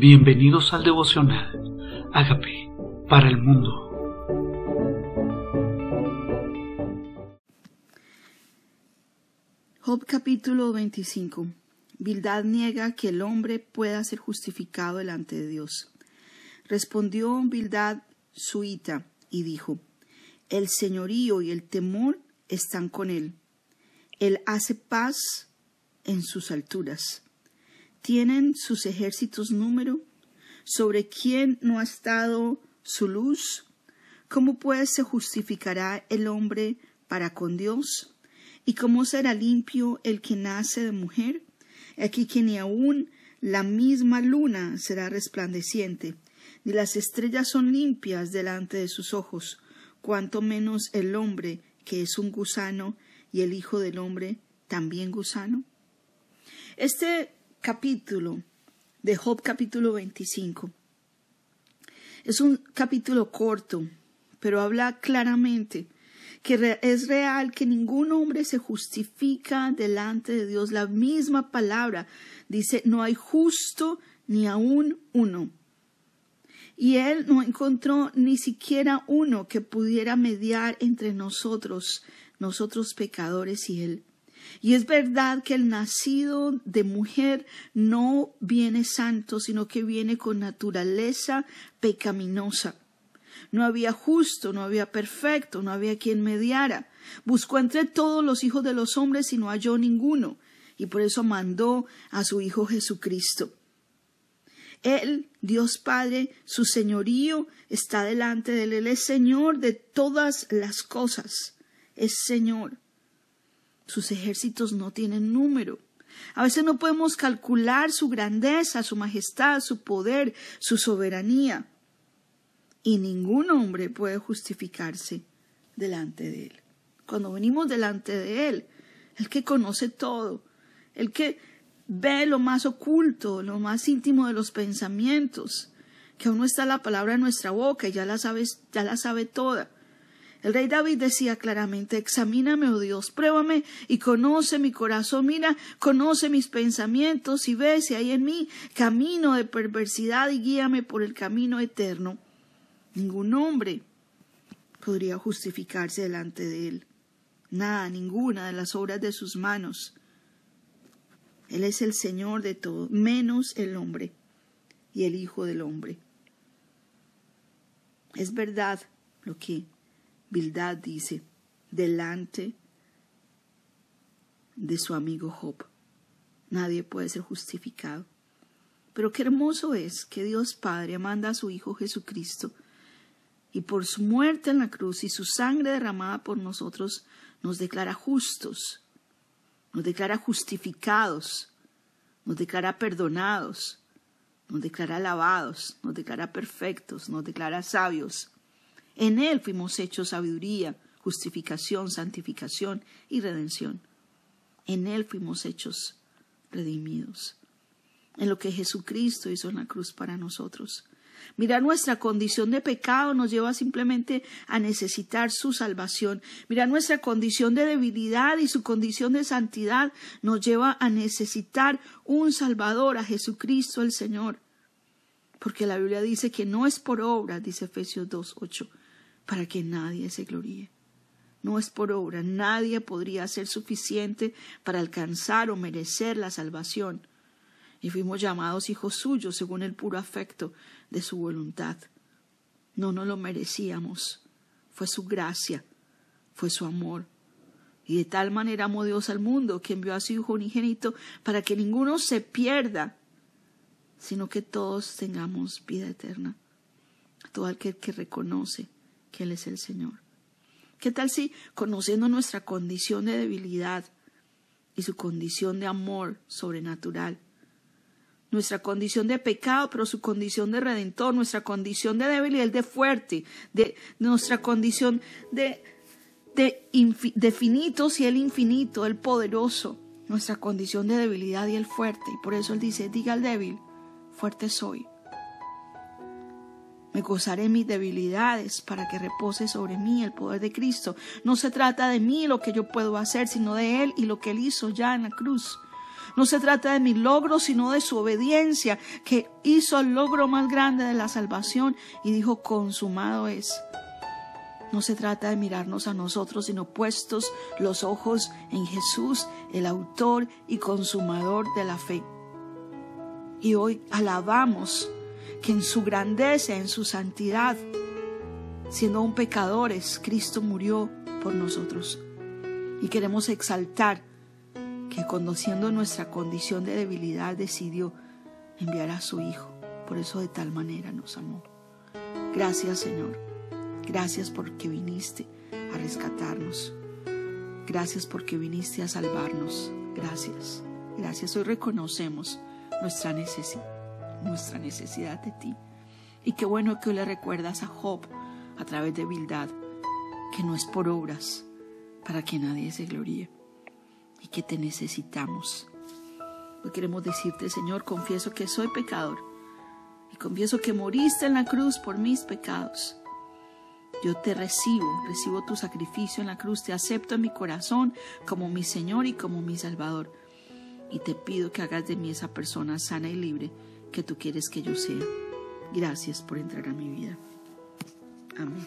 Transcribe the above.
Bienvenidos al devocional. Hágame para el mundo. Job capítulo 25. Bildad niega que el hombre pueda ser justificado delante de Dios. Respondió Bildad suita y dijo, El señorío y el temor están con él. Él hace paz en sus alturas. ¿Tienen sus ejércitos número? ¿Sobre quién no ha estado su luz? ¿Cómo pues se justificará el hombre para con Dios? ¿Y cómo será limpio el que nace de mujer? Aquí que ni aun la misma luna será resplandeciente, ni las estrellas son limpias delante de sus ojos, cuanto menos el hombre, que es un gusano, y el Hijo del hombre, también gusano. Este capítulo de Job capítulo 25 es un capítulo corto, pero habla claramente que es real que ningún hombre se justifica delante de Dios. La misma palabra dice, no hay justo ni aún uno. Y él no encontró ni siquiera uno que pudiera mediar entre nosotros, nosotros pecadores y él. Y es verdad que el nacido de mujer no viene santo, sino que viene con naturaleza pecaminosa. No había justo, no había perfecto, no había quien mediara. Buscó entre todos los hijos de los hombres y no halló ninguno, y por eso mandó a su Hijo Jesucristo. Él, Dios Padre, su señorío está delante de él. Él es Señor de todas las cosas. Es Señor. Sus ejércitos no tienen número. A veces no podemos calcular su grandeza, su majestad, su poder, su soberanía. Y ningún hombre puede justificarse delante de él. Cuando venimos delante de él, el que conoce todo, el que ve lo más oculto, lo más íntimo de los pensamientos, que aún no está la palabra en nuestra boca y ya la sabes, ya la sabe toda. El rey David decía claramente, examíname, oh Dios, pruébame y conoce mi corazón, mira, conoce mis pensamientos y ve si hay en mí camino de perversidad y guíame por el camino eterno. Ningún hombre podría justificarse delante de él. Nada, ninguna de las obras de sus manos. Él es el Señor de todo, menos el hombre y el Hijo del hombre. Es verdad lo que Bildad dice, delante de su amigo Job. Nadie puede ser justificado. Pero qué hermoso es que Dios Padre manda a su Hijo Jesucristo y por su muerte en la cruz y su sangre derramada por nosotros nos declara justos, nos declara justificados, nos declara perdonados, nos declara lavados, nos declara perfectos, nos declara sabios. En Él fuimos hechos sabiduría, justificación, santificación y redención. En Él fuimos hechos redimidos. En lo que Jesucristo hizo en la cruz para nosotros. Mirar nuestra condición de pecado nos lleva simplemente a necesitar su salvación. Mirar nuestra condición de debilidad y su condición de santidad nos lleva a necesitar un Salvador, a Jesucristo el Señor. Porque la Biblia dice que no es por obra, dice Efesios 2.8, para que nadie se gloríe. No es por obra, nadie podría ser suficiente para alcanzar o merecer la salvación. Y fuimos llamados hijos suyos según el puro afecto de su voluntad. No nos lo merecíamos. Fue su gracia, fue su amor. Y de tal manera amó Dios al mundo que envió a su Hijo unigénito para que ninguno se pierda, sino que todos tengamos vida eterna. Todo aquel que reconoce que Él es el Señor. ¿Qué tal si, conociendo nuestra condición de debilidad y su condición de amor sobrenatural, nuestra condición de pecado, pero su condición de redentor, nuestra condición de debilidad, de fuerte, de nuestra condición de, de, de finitos y el infinito, el poderoso, nuestra condición de debilidad y el fuerte. Y por eso Él dice, diga al débil, fuerte soy. Me gozaré mis debilidades para que repose sobre mí el poder de Cristo. No se trata de mí lo que yo puedo hacer, sino de Él y lo que Él hizo ya en la cruz. No se trata de mi logro, sino de su obediencia, que hizo el logro más grande de la salvación y dijo, consumado es. No se trata de mirarnos a nosotros, sino puestos los ojos en Jesús, el autor y consumador de la fe. Y hoy alabamos que en su grandeza, en su santidad, siendo aún pecadores, Cristo murió por nosotros. Y queremos exaltar que conociendo nuestra condición de debilidad decidió enviar a su Hijo. Por eso de tal manera nos amó. Gracias Señor. Gracias porque viniste a rescatarnos. Gracias porque viniste a salvarnos. Gracias. Gracias. Hoy reconocemos nuestra necesidad, nuestra necesidad de ti. Y qué bueno que hoy le recuerdas a Job a través de Bildad que no es por obras para que nadie se gloríe y que te necesitamos. Hoy queremos decirte, Señor, confieso que soy pecador y confieso que moriste en la cruz por mis pecados. Yo te recibo, recibo tu sacrificio en la cruz, te acepto en mi corazón como mi Señor y como mi Salvador. Y te pido que hagas de mí esa persona sana y libre que tú quieres que yo sea. Gracias por entrar a mi vida. Amén.